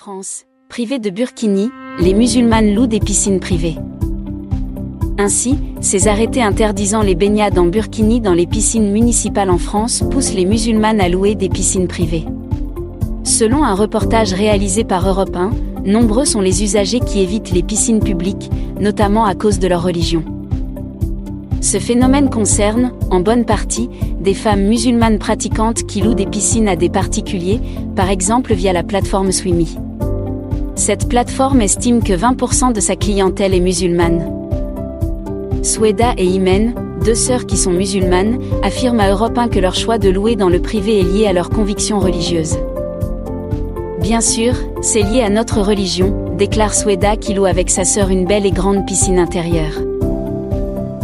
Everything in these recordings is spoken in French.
France, privée de burkini, les musulmanes louent des piscines privées. Ainsi, ces arrêtés interdisant les baignades en burkini dans les piscines municipales en France poussent les musulmanes à louer des piscines privées. Selon un reportage réalisé par Europe 1, nombreux sont les usagers qui évitent les piscines publiques, notamment à cause de leur religion. Ce phénomène concerne, en bonne partie, des femmes musulmanes pratiquantes qui louent des piscines à des particuliers, par exemple via la plateforme Swimmy. Cette plateforme estime que 20% de sa clientèle est musulmane. Sweda et Imen, deux sœurs qui sont musulmanes, affirment à Europe 1 que leur choix de louer dans le privé est lié à leurs convictions religieuses. Bien sûr, c'est lié à notre religion, déclare Sweda qui loue avec sa sœur une belle et grande piscine intérieure.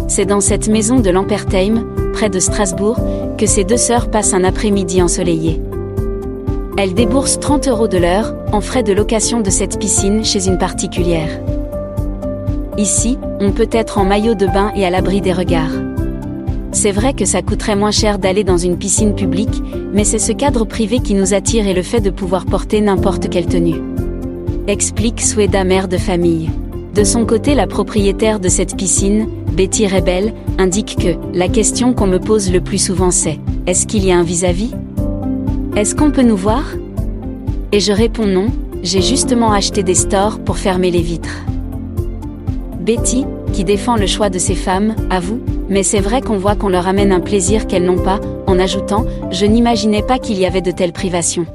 C'est dans cette maison de Lampertheim, près de Strasbourg, que ces deux sœurs passent un après-midi ensoleillé. Elles déboursent 30 euros de l'heure, en frais de location de cette piscine chez une particulière. Ici, on peut être en maillot de bain et à l'abri des regards. C'est vrai que ça coûterait moins cher d'aller dans une piscine publique, mais c'est ce cadre privé qui nous attire et le fait de pouvoir porter n'importe quelle tenue. Explique Sweda mère de famille. De son côté, la propriétaire de cette piscine, Betty Rebel, indique que la question qu'on me pose le plus souvent c'est Est-ce qu'il y a un vis-à-vis? Est-ce qu'on peut nous voir? Et je réponds non, j'ai justement acheté des stores pour fermer les vitres. Betty, qui défend le choix de ces femmes, avoue, mais c'est vrai qu'on voit qu'on leur amène un plaisir qu'elles n'ont pas, en ajoutant, je n'imaginais pas qu'il y avait de telles privations.